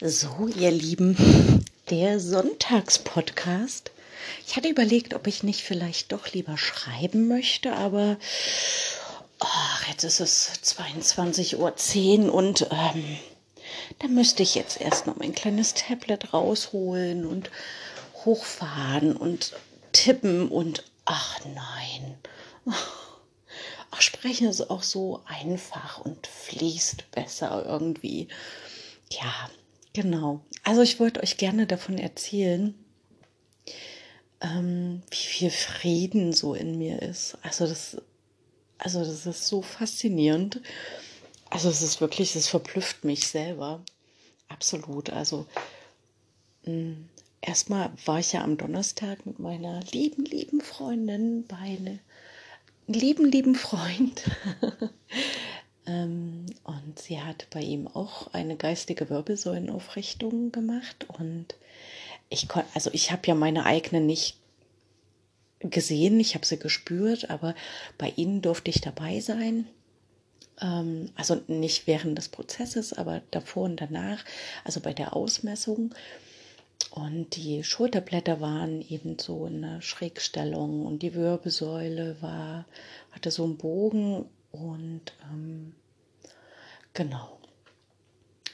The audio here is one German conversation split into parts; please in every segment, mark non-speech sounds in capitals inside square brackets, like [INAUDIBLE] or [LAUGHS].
So, ihr Lieben, der Sonntagspodcast. Ich hatte überlegt, ob ich nicht vielleicht doch lieber schreiben möchte, aber oh, jetzt ist es 22.10 Uhr und ähm, da müsste ich jetzt erst noch mein kleines Tablet rausholen und hochfahren und tippen und ach nein. Ach, sprechen ist auch so einfach und fließt besser irgendwie. Ja, Genau. Also ich wollte euch gerne davon erzählen, ähm, wie viel Frieden so in mir ist. Also das, also das ist so faszinierend. Also es ist wirklich, es verblüfft mich selber. Absolut. Also mh, hm, erstmal war ich ja am Donnerstag mit meiner lieben, lieben Freundin bei einem lieben, lieben Freund [LAUGHS] und sie hat bei ihm auch eine geistige Wirbelsäulenaufrichtung gemacht. Und ich konnte, also ich habe ja meine eigene nicht gesehen, ich habe sie gespürt, aber bei ihnen durfte ich dabei sein. Ähm, also nicht während des Prozesses, aber davor und danach, also bei der Ausmessung. Und die Schulterblätter waren eben so in einer Schrägstellung und die Wirbelsäule war, hatte so einen Bogen und ähm, genau.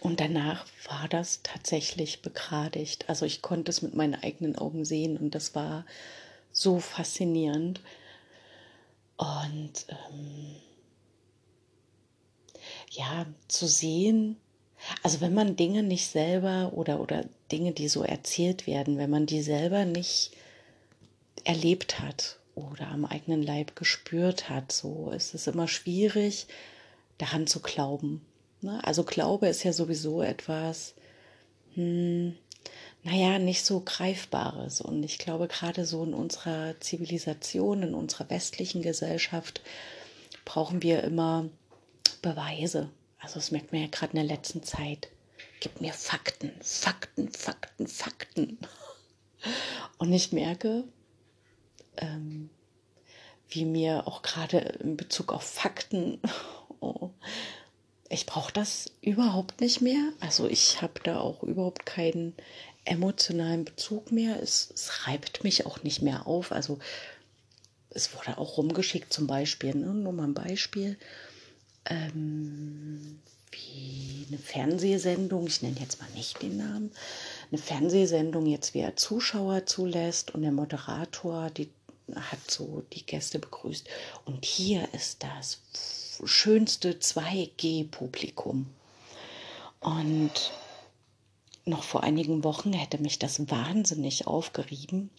Und danach war das tatsächlich begradigt. Also ich konnte es mit meinen eigenen Augen sehen und das war so faszinierend. Und ähm, ja, zu sehen, also wenn man Dinge nicht selber oder, oder Dinge, die so erzählt werden, wenn man die selber nicht erlebt hat oder am eigenen Leib gespürt hat, so ist es immer schwierig, daran zu glauben. Ne? Also Glaube ist ja sowieso etwas, hm, naja, nicht so greifbares. Und ich glaube, gerade so in unserer Zivilisation, in unserer westlichen Gesellschaft, brauchen wir immer Beweise. Also das merkt man ja gerade in der letzten Zeit. Gib mir Fakten, Fakten, Fakten, Fakten. [LAUGHS] Und ich merke, ähm, wie mir auch gerade in Bezug auf Fakten, [LAUGHS] oh, ich brauche das überhaupt nicht mehr. Also ich habe da auch überhaupt keinen emotionalen Bezug mehr. Es, es, reibt mich auch nicht mehr auf. Also es wurde auch rumgeschickt zum Beispiel, ne? nur mal ein Beispiel, ähm, wie eine Fernsehsendung, ich nenne jetzt mal nicht den Namen, eine Fernsehsendung jetzt wer Zuschauer zulässt und der Moderator die hat so die Gäste begrüßt. Und hier ist das schönste 2G-Publikum. Und noch vor einigen Wochen hätte mich das wahnsinnig aufgerieben.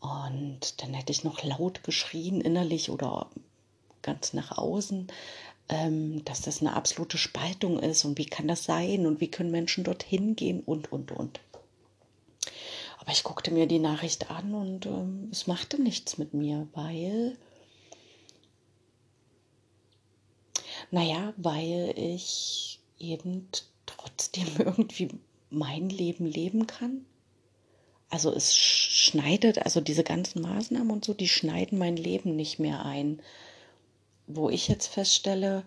Und dann hätte ich noch laut geschrien, innerlich oder ganz nach außen, ähm, dass das eine absolute Spaltung ist und wie kann das sein und wie können Menschen dorthin gehen und, und, und. Aber ich guckte mir die Nachricht an und ähm, es machte nichts mit mir, weil, naja, weil ich eben trotzdem [LAUGHS] irgendwie mein Leben leben kann. Also es schneidet, also diese ganzen Maßnahmen und so, die schneiden mein Leben nicht mehr ein. Wo ich jetzt feststelle,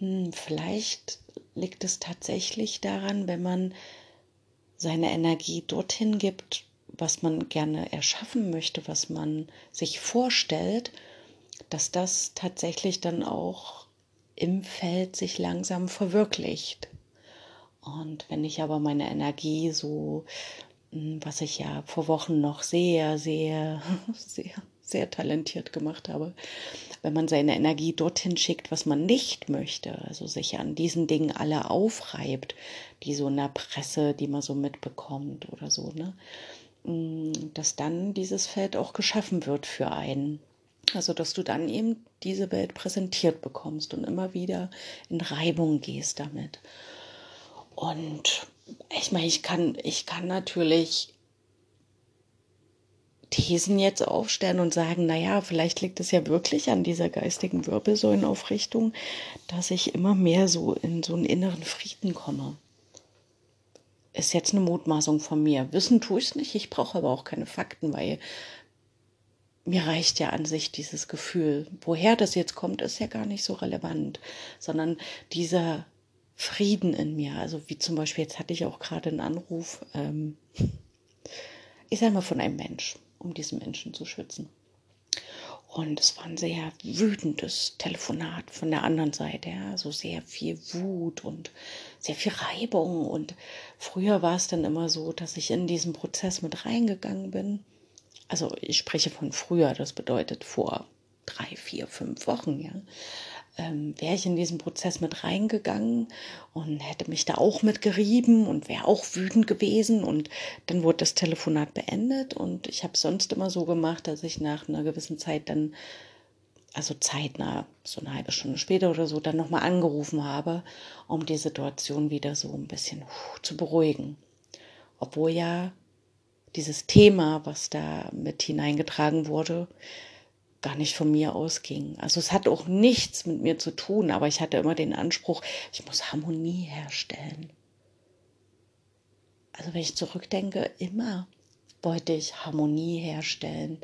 hm, vielleicht liegt es tatsächlich daran, wenn man seine Energie dorthin gibt, was man gerne erschaffen möchte, was man sich vorstellt, dass das tatsächlich dann auch im Feld sich langsam verwirklicht. Und wenn ich aber meine Energie so, hm, was ich ja vor Wochen noch sehr, sehr, [LAUGHS] sehr, sehr talentiert gemacht habe, wenn man seine Energie dorthin schickt, was man nicht möchte, also sich an diesen Dingen alle aufreibt, die so in der Presse, die man so mitbekommt oder so, ne, dass dann dieses Feld auch geschaffen wird für einen. Also, dass du dann eben diese Welt präsentiert bekommst und immer wieder in Reibung gehst damit. Und ich meine, ich kann, ich kann natürlich Thesen jetzt aufstellen und sagen, naja, vielleicht liegt es ja wirklich an dieser geistigen Wirbelsäulenaufrichtung, dass ich immer mehr so in so einen inneren Frieden komme ist jetzt eine Mutmaßung von mir. Wissen tue ich es nicht, ich brauche aber auch keine Fakten, weil mir reicht ja an sich dieses Gefühl. Woher das jetzt kommt, ist ja gar nicht so relevant, sondern dieser Frieden in mir. Also wie zum Beispiel, jetzt hatte ich auch gerade einen Anruf, ähm, ich sage mal von einem Mensch, um diesen Menschen zu schützen. Und es war ein sehr wütendes Telefonat von der anderen Seite, ja, so sehr viel Wut und sehr viel Reibung. Und früher war es dann immer so, dass ich in diesen Prozess mit reingegangen bin. Also ich spreche von früher, das bedeutet vor drei, vier, fünf Wochen, ja ähm, wäre ich in diesen Prozess mit reingegangen und hätte mich da auch mit gerieben und wäre auch wütend gewesen. Und dann wurde das Telefonat beendet und ich habe sonst immer so gemacht, dass ich nach einer gewissen Zeit dann, also zeitnah, so eine halbe Stunde später oder so, dann nochmal angerufen habe, um die Situation wieder so ein bisschen zu beruhigen. Obwohl ja dieses Thema, was da mit hineingetragen wurde, gar nicht von mir ausging. Also es hat auch nichts mit mir zu tun, aber ich hatte immer den Anspruch, ich muss Harmonie herstellen. Also wenn ich zurückdenke, immer wollte ich Harmonie herstellen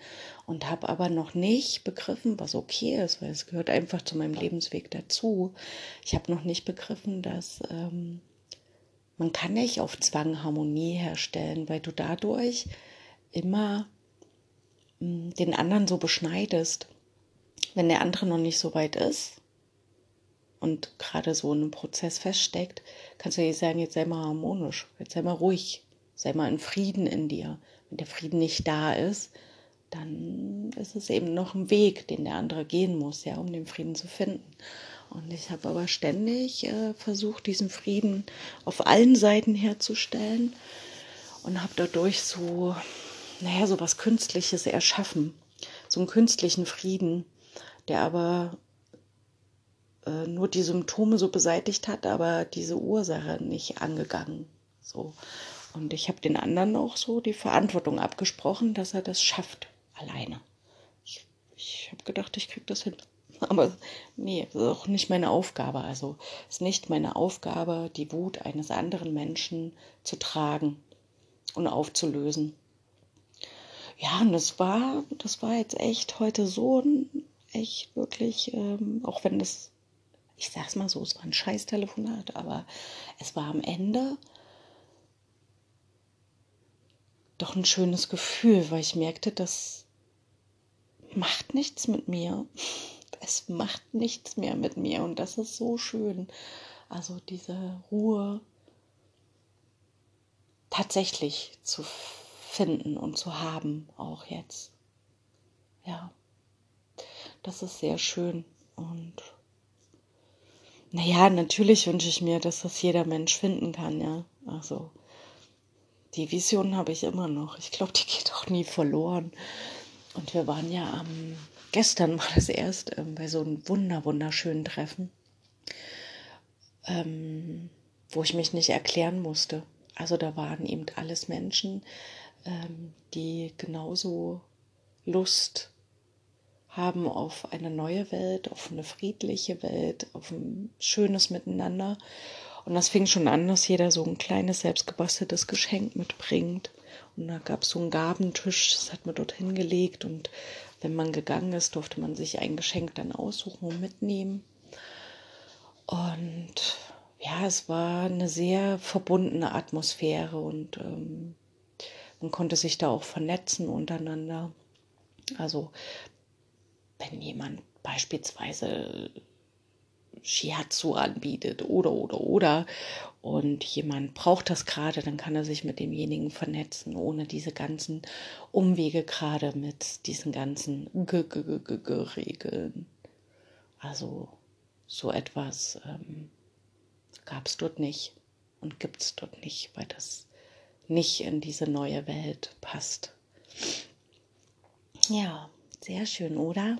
und habe aber noch nicht begriffen, was okay ist, weil es gehört einfach zu meinem Lebensweg dazu. Ich habe noch nicht begriffen, dass ähm, man kann nicht auf Zwang Harmonie herstellen, weil du dadurch immer den anderen so beschneidest, wenn der andere noch nicht so weit ist und gerade so in einem Prozess feststeckt, kannst du dir sagen, jetzt sei mal harmonisch, jetzt sei mal ruhig, sei mal in Frieden in dir. Wenn der Frieden nicht da ist, dann ist es eben noch ein Weg, den der andere gehen muss, ja, um den Frieden zu finden. Und ich habe aber ständig äh, versucht, diesen Frieden auf allen Seiten herzustellen und habe dadurch so naja, so was Künstliches erschaffen. So einen künstlichen Frieden, der aber äh, nur die Symptome so beseitigt hat, aber diese Ursache nicht angegangen. So. Und ich habe den anderen auch so die Verantwortung abgesprochen, dass er das schafft, alleine. Ich, ich habe gedacht, ich kriege das hin. [LAUGHS] Aber nee, das ist auch nicht meine Aufgabe. Also es ist nicht meine Aufgabe, die Wut eines anderen Menschen zu tragen und aufzulösen ja, und das war, das war jetzt echt heute so ein, echt wirklich, ähm, auch wenn das, ich sag's mal so, es war ein scheiß Telefonat, aber es war am Ende doch ein schönes Gefühl, weil ich merkte, das macht nichts mit mir. Es macht nichts mehr mit mir und das ist so schön. Also diese Ruhe tatsächlich zu finden und zu haben, auch jetzt. Ja, das ist sehr schön und naja, natürlich wünsche ich mir, dass das jeder Mensch finden kann, ja. Also die Vision habe ich immer noch. Ich glaube, die geht auch nie verloren. Und wir waren ja am, gestern war das erst ähm, bei so einem wunder, wunderschönen Treffen, ähm, wo ich mich nicht erklären musste. Also da waren eben alles Menschen, ähm, die genauso Lust haben auf eine neue Welt, auf eine friedliche Welt, auf ein schönes Miteinander. Und das fing schon an, dass jeder so ein kleines selbstgebasteltes Geschenk mitbringt. Und da gab es so einen Gabentisch, das hat man dort hingelegt. Und wenn man gegangen ist, durfte man sich ein Geschenk dann aussuchen und mitnehmen. Und ja, es war eine sehr verbundene Atmosphäre und ähm, man konnte sich da auch vernetzen untereinander. Also wenn jemand beispielsweise Shiatsu anbietet oder oder oder und jemand braucht das gerade, dann kann er sich mit demjenigen vernetzen, ohne diese ganzen Umwege gerade mit diesen ganzen G -G -G Regeln. Also so etwas ähm, gab es dort nicht und gibt es dort nicht, weil das nicht in diese neue Welt passt. Ja, sehr schön, oder?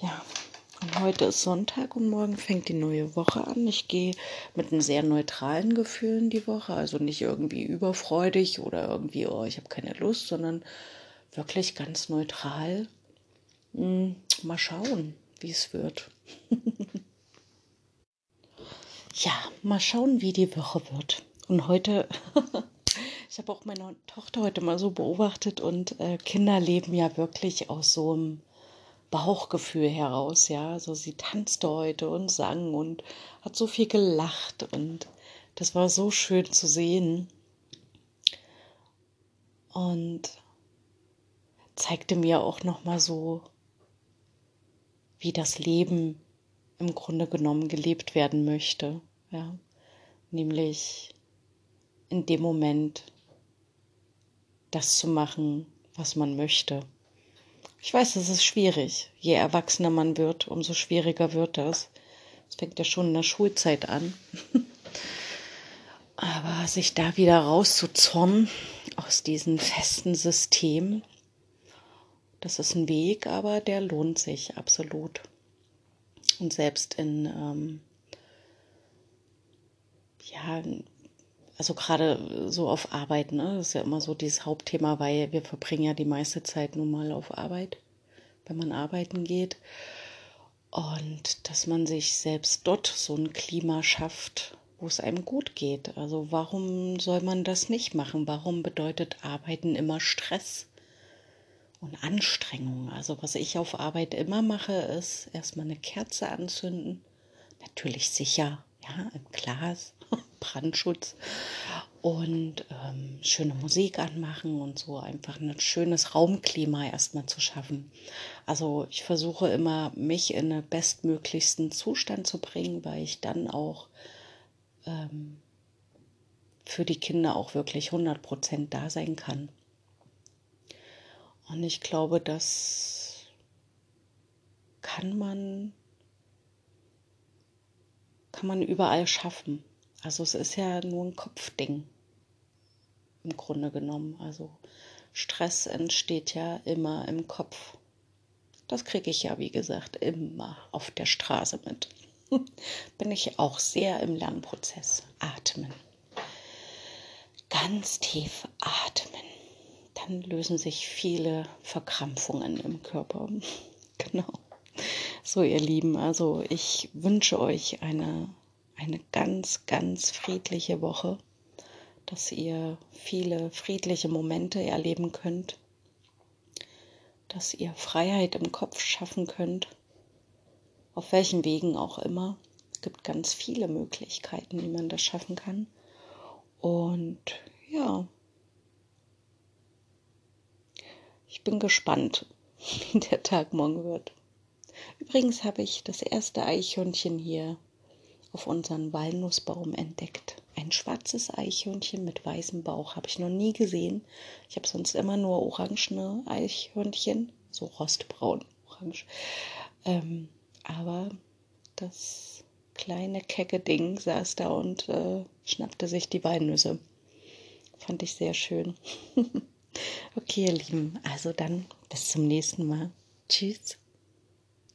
Ja, und heute ist Sonntag und morgen fängt die neue Woche an. Ich gehe mit einem sehr neutralen Gefühl in die Woche, also nicht irgendwie überfreudig oder irgendwie, oh, ich habe keine Lust, sondern wirklich ganz neutral. Hm, mal schauen, wie es wird. [LAUGHS] ja, mal schauen, wie die Woche wird. Und heute [LAUGHS] Ich habe auch meine Tochter heute mal so beobachtet und äh, Kinder leben ja wirklich aus so einem Bauchgefühl heraus, ja. Also sie tanzte heute und sang und hat so viel gelacht und das war so schön zu sehen. Und zeigte mir auch noch mal so, wie das Leben im Grunde genommen gelebt werden möchte, ja, nämlich in dem Moment das zu machen, was man möchte. Ich weiß, das ist schwierig. Je erwachsener man wird, umso schwieriger wird das. Es fängt ja schon in der Schulzeit an. [LAUGHS] Aber sich da wieder rauszuzornen aus diesem festen System, das ist ein Weg, aber der lohnt sich absolut. Und selbst in, ähm, ja, also gerade so auf Arbeit, ne, das ist ja immer so dieses Hauptthema, weil wir verbringen ja die meiste Zeit nun mal auf Arbeit, wenn man arbeiten geht. Und dass man sich selbst dort so ein Klima schafft, wo es einem gut geht. Also warum soll man das nicht machen? Warum bedeutet Arbeiten immer Stress und Anstrengung? Also was ich auf Arbeit immer mache, ist erstmal eine Kerze anzünden. Natürlich sicher, ja, im Glas, [LAUGHS] Brandschutz und ähm, schöne Musik anmachen und so einfach ein schönes Raumklima erstmal zu schaffen. Also ich versuche immer, mich in den bestmöglichsten Zustand zu bringen, weil ich dann auch ähm, für die Kinder auch wirklich 100 Prozent da sein kann. Und ich glaube, das kann man, kann man überall schaffen. Also es ist ja nur ein Kopfding im Grunde genommen. Also Stress entsteht ja immer im Kopf. Das kriege ich ja, wie gesagt, immer auf der Straße mit. [LAUGHS] bin ich auch sehr im Lernprozess. Atmen. Ganz tief atmen. Dann lösen sich viele Verkrampfungen im Körper. [LAUGHS] genau. So, ihr Lieben, also ich wünsche euch eine, eine ganz, ganz friedliche Woche, dass ihr viele friedliche Momente erleben könnt, dass ihr Freiheit im Kopf schaffen könnt auf welchen Wegen auch immer. Es gibt ganz viele Möglichkeiten, wie man das schaffen kann. Und ja, ich bin gespannt, [LAUGHS] wie der Tag morgen wird. Übrigens habe ich das erste Eichhörnchen hier auf unseren Walnussbaum entdeckt. Ein schwarzes Eichhörnchen mit weißem Bauch habe ich noch nie gesehen. Ich habe sonst immer nur orangene Eichhörnchen, so rostbraun, orange. Ähm, aber das kleine kecke Ding saß da und äh, schnappte sich die Walnüsse. Fand ich sehr schön. [LAUGHS] okay, ihr Lieben, also dann bis zum nächsten Mal. Tschüss.